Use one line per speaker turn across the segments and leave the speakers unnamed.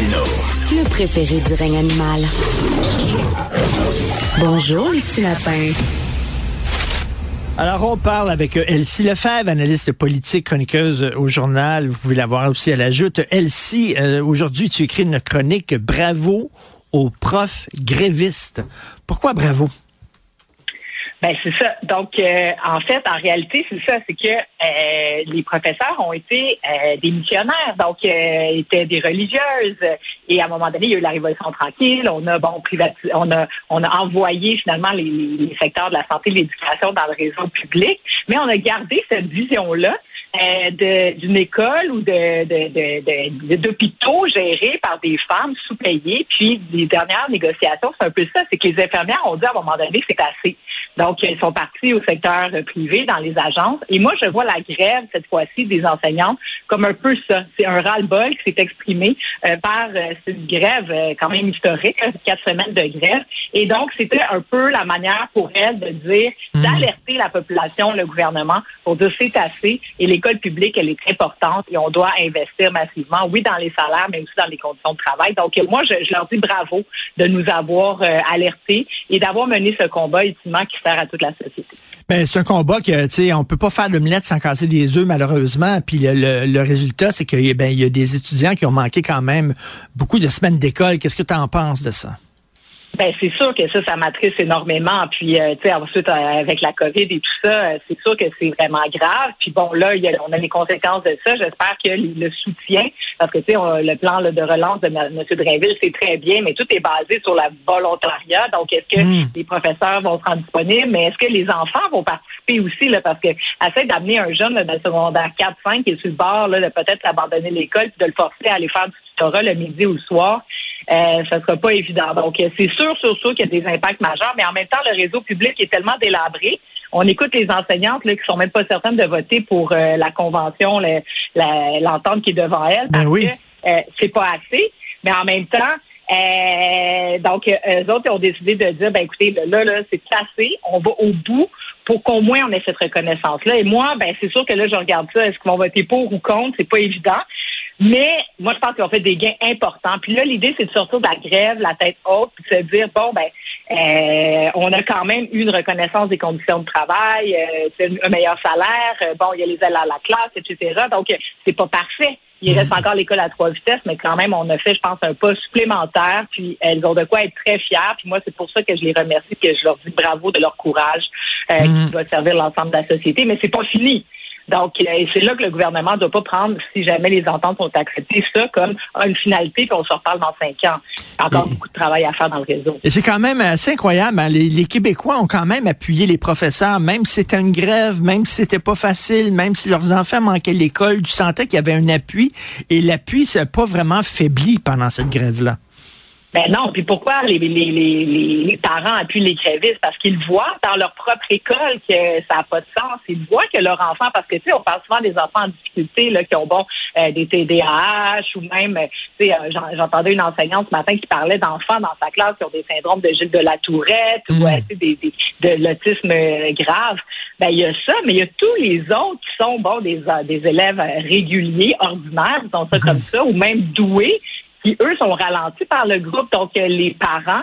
Martino.
Le préféré du règne animal. Bonjour, les petits lapins.
Alors, on parle avec euh, Elsie Lefebvre, analyste politique, chroniqueuse euh, au journal. Vous pouvez la voir aussi à la joute. Elsie, euh, aujourd'hui, tu écris une chronique Bravo aux profs grévistes. Pourquoi bravo?
Ben c'est ça. Donc euh, en fait, en réalité, c'est ça, c'est que euh, les professeurs ont été euh, des missionnaires, donc étaient des religieuses. Et à un moment donné, il y a eu la révolution tranquille. On a bon on a on a envoyé finalement les, les secteurs de la santé, et de l'éducation dans le réseau public, mais on a gardé cette vision là d'une école ou de d'hôpitaux gérés par des femmes sous-payées. Puis les dernières négociations, c'est un peu ça, c'est que les infirmières ont dit à un moment donné, c'est assez. Donc, ils sont partis au secteur privé, dans les agences. Et moi, je vois la grève, cette fois-ci, des enseignantes comme un peu ça. C'est un ras-le-bol qui s'est exprimé euh, par euh, cette grève euh, quand même historique, quatre semaines de grève. Et donc, c'était un peu la manière pour elles de dire, mmh. d'alerter la population, le gouvernement, pour dire c'est assez. Et l'école publique, elle est importante et on doit investir massivement, oui, dans les salaires, mais aussi dans les conditions de travail. Donc, moi, je, leur dis bravo de nous avoir alertés et d'avoir mené ce combat ultimement qui sert à toute la société.
Ben, c'est un combat que, tu sais, on peut pas faire l'omelette sans casser des œufs, malheureusement. Puis le, résultat, c'est qu'il ben, y a des étudiants qui ont manqué quand même beaucoup de semaines d'école. Qu'est-ce que tu en penses de ça?
Ben c'est sûr que ça, ça m'attriste énormément. Puis, euh, tu sais, ensuite, euh, avec la COVID et tout ça, euh, c'est sûr que c'est vraiment grave. Puis bon, là, y a, on a les conséquences de ça. J'espère que le soutien, parce que, tu sais, le plan de relance de M. Drainville, c'est très bien, mais tout est basé sur la volontariat. Donc, est-ce que hmm. les professeurs vont se rendre disponibles? Mais est-ce que les enfants vont participer aussi? Là, parce que essayer d'amener un jeune là, de secondaire 4-5 qui est sur le bord là, de peut-être abandonner l'école puis de le forcer à aller faire du le midi ou le soir, euh, ça sera pas évident. Donc, euh, c'est sûr, sûr, sûr qu'il y a des impacts majeurs, mais en même temps, le réseau public est tellement délabré. On écoute les enseignantes là, qui sont même pas certaines de voter pour euh, la convention, l'entente qui est devant elles,
ben
parce que euh, c'est pas assez. Mais en même temps, euh, donc, eux autres ont décidé de dire, ben écoutez, là, là, c'est assez, on va au bout pour qu'au moins on ait cette reconnaissance-là. Et moi, ben c'est sûr que là, je regarde ça, est-ce qu'ils vont voter pour ou contre, c'est pas évident. Mais moi, je pense qu'ils ont fait des gains importants. Puis là, l'idée, c'est de sortir de la grève, la tête haute, puis de se dire, bon, ben, euh, on a quand même eu une reconnaissance des conditions de travail, euh, un meilleur salaire, euh, bon, il y a les ailes à la classe, etc. Donc, c'est pas parfait. Il reste encore l'école à trois vitesses, mais quand même, on a fait, je pense, un pas supplémentaire. Puis elles ont de quoi être très fières. Puis moi, c'est pour ça que je les remercie, que je leur dis bravo de leur courage euh, qui doit servir l'ensemble de la société. Mais c'est pas fini. Donc, euh, c'est là que le gouvernement ne doit pas prendre, si jamais les ententes sont acceptées, ça comme une finalité, puis on se reparle dans cinq ans. Il y a encore beaucoup de travail à faire dans le réseau.
Et c'est quand même assez incroyable. Hein. Les, Québécois ont quand même appuyé les professeurs, même si c'était une grève, même si c'était pas facile, même si leurs enfants manquaient l'école, tu sentais qu'il y avait un appui. Et l'appui s'est pas vraiment faibli pendant cette grève-là.
Ben non, puis pourquoi les, les, les, les parents appuient les grévistes? Parce qu'ils voient dans leur propre école que ça n'a pas de sens. Ils voient que leur enfant, parce que tu sais, on parle souvent des enfants en difficulté là, qui ont bon euh, des TDAH ou même, tu sais, euh, j'entendais une enseignante ce matin qui parlait d'enfants dans sa classe qui ont des syndromes de Gilles de la Tourette ou mm. euh, des, des, de l'autisme grave. Ben il y a ça, mais il y a tous les autres qui sont bon des, des élèves réguliers, ordinaires, disons ça comme ça, ou même doués qui, eux, sont ralentis par le groupe. Donc, euh, les parents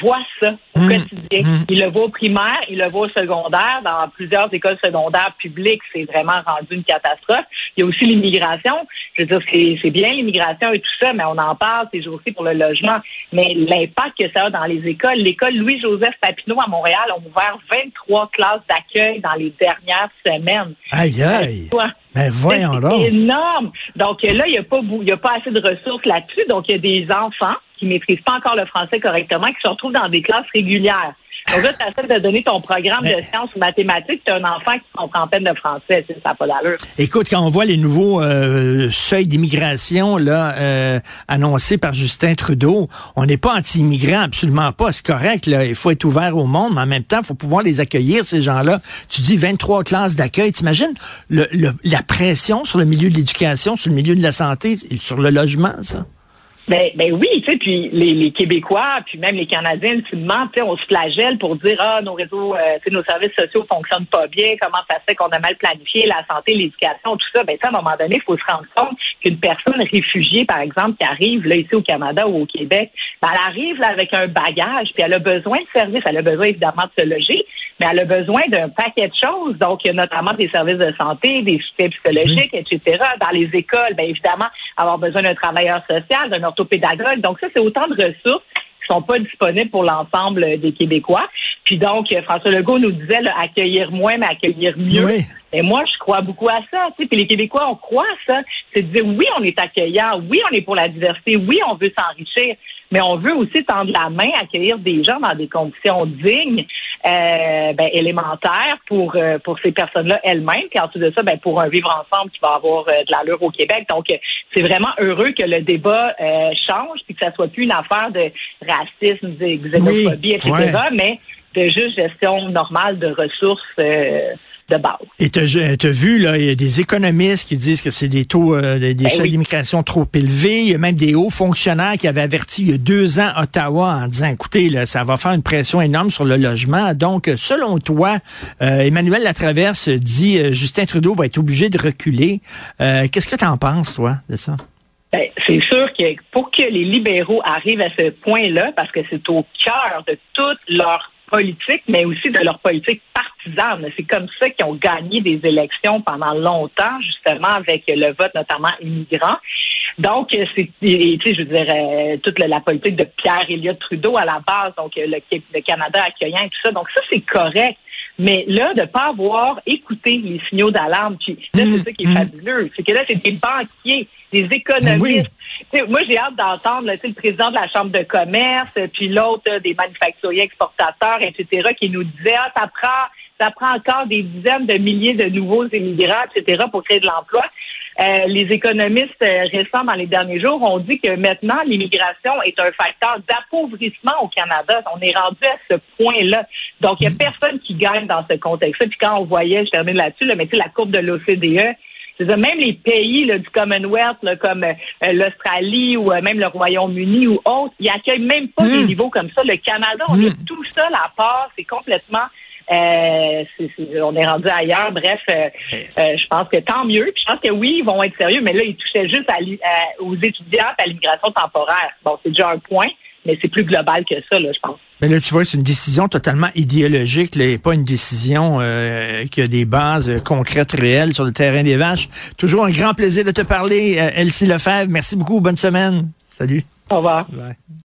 voit ça au
Mmh.
quotidien.
Mmh.
Il le voit au primaire, il le voit au secondaire. Dans plusieurs écoles secondaires publiques, c'est vraiment rendu une catastrophe. Il y a aussi l'immigration. Je veux dire, c'est bien l'immigration et tout ça, mais on en parle ces jours-ci pour le logement. Mais l'impact que ça a dans les écoles, l'école Louis-Joseph Papineau à Montréal a ouvert 23 classes d'accueil dans les dernières semaines.
Aïe, aïe.
Toi,
Ben voyons
c'est énorme. Donc euh, là, il n'y a, pas il y a pas assez de ressources là-dessus. Donc, il y a des enfants qui maîtrisent pas encore le français correctement, qui se retrouvent dans des classes régulières. Donc là, tu de donner ton programme
Mais-
de sciences ou mathématiques, tu un enfant qui comprend peine de français. Ça n'a pas d'allure.
Écoute, quand on voit les nouveaux euh, seuils d'immigration là euh, annoncés par Justin Trudeau, on n'est pas anti-immigrants, absolument pas. C'est correct, là. Il faut être ouvert au monde, mais en même temps, il faut pouvoir les accueillir, ces gens-là. Tu dis 23 classes d'accueil. T'imagines le, le- la pression sur le milieu de l'éducation, sur le milieu de la santé, sur le logement, ça?
Ben, ben oui, tu sais, puis les, les Québécois, puis même les Canadiens, ultimement, tu sais, on se flagelle pour dire ah nos réseaux, euh, nos services sociaux fonctionnent pas bien, comment ça se fait qu'on a mal planifié la santé, l'éducation, tout ça. Ben ça, à un moment donné, il faut se rendre compte qu'une personne réfugiée, par exemple, qui arrive là ici au Canada ou au Québec, ben, elle arrive là avec un bagage, puis elle a besoin de services, elle a besoin évidemment de se loger, mais elle a besoin d'un paquet de choses. Donc, il y a notamment des services de santé, des soutiens psychologiques, etc. Dans les écoles, bien évidemment, avoir besoin d'un travailleur social, d'un orthopédagogue. Donc, ça, c'est autant de ressources qui sont pas disponibles pour l'ensemble des Québécois. Puis donc, euh, François Legault nous disait là, accueillir moins, mais accueillir mieux.
Oui.
Et moi, je crois beaucoup à ça. Tu sais, puis les Québécois, on croit à ça. C'est de dire oui, on est accueillant, oui, on est pour la diversité, oui, on veut s'enrichir, mais on veut aussi tendre la main, accueillir des gens dans des conditions dignes, euh, ben, élémentaires pour euh, pour ces personnes-là elles-mêmes. Puis ensuite de ça, ben, pour un vivre ensemble qui va avoir euh, de l'allure au Québec. Donc, euh, c'est vraiment heureux que le débat euh, change, puis que ça soit plus une affaire de racisme, de xénophobie,
Oui,
etc.,
ouais.
mais de juste gestion normale de ressources euh, de base.
Et tu as vu, là, il y a des économistes qui disent que c'est des taux, euh, des,
Ben oui.
d'immigration trop élevés. Il y a même des hauts fonctionnaires qui avaient averti il y a deux ans Ottawa en disant, écoutez, là, ça va faire une pression énorme sur le logement. Donc, selon toi, euh, Emmanuel Latraverse dit, euh, Justin Trudeau va être obligé de reculer. Euh, Qu'est-ce que tu en penses, toi, de ça?
Ben, c'est sûr que pour que les libéraux arrivent à ce point-là, parce que c'est au cœur de toute leur politique, mais aussi de leur politique C'est comme ça qu'ils ont gagné des élections pendant longtemps, justement, avec le vote notamment immigrant. Donc, euh, c'est, tu sais, je veux dire, euh, toute la, politique de Pierre Elliott Trudeau à la base, donc euh, le, le Canada accueillant et tout ça. Donc, ça, c'est correct. Mais là, de pas avoir écouté les signaux d'alarme, puis là, c'est ça qui est fabuleux, c'est que là, c'est des banquiers, des économistes. Moi, j'ai hâte d'entendre le président de la Chambre de commerce, puis l'autre euh, des manufacturiers exportateurs, etc., qui nous disait, ah, ça prend, ça prend encore des dizaines de milliers de nouveaux immigrants, etc., pour créer de l'emploi. Euh, les économistes euh, récents dans les derniers jours ont dit que maintenant, l'immigration est un facteur d'appauvrissement au Canada. On est rendu à ce point-là. Donc, il n'y a personne qui gagne dans ce contexte-là. Puis quand on voyait, je termine là-dessus, là, mais tu sais, la courbe de l'OCDE, c'est-à-dire, même les pays là, du Commonwealth, là, comme euh, l'Australie ou euh, même le Royaume-Uni ou autres, ils accueillent même pas des niveaux comme ça. Le Canada, on est tout seul à part. C'est complètement... euh, c'est- c'est- on est rendu ailleurs. Bref, euh, euh, je pense que tant mieux. Puis je pense que oui, ils vont être sérieux, mais là, ils touchaient juste à à- aux étudiants à l'immigration temporaire. Bon, c'est déjà un point, mais c'est plus global que ça, là, je pense.
Mais là, tu vois, c'est une décision totalement idéologique, là, et pas une décision euh, qui a des bases euh, concrètes, réelles sur le terrain des vaches. Toujours un grand plaisir de te parler, euh, Elsie Lefebvre. Merci beaucoup. Bonne semaine. Salut.
Au revoir.
Bye.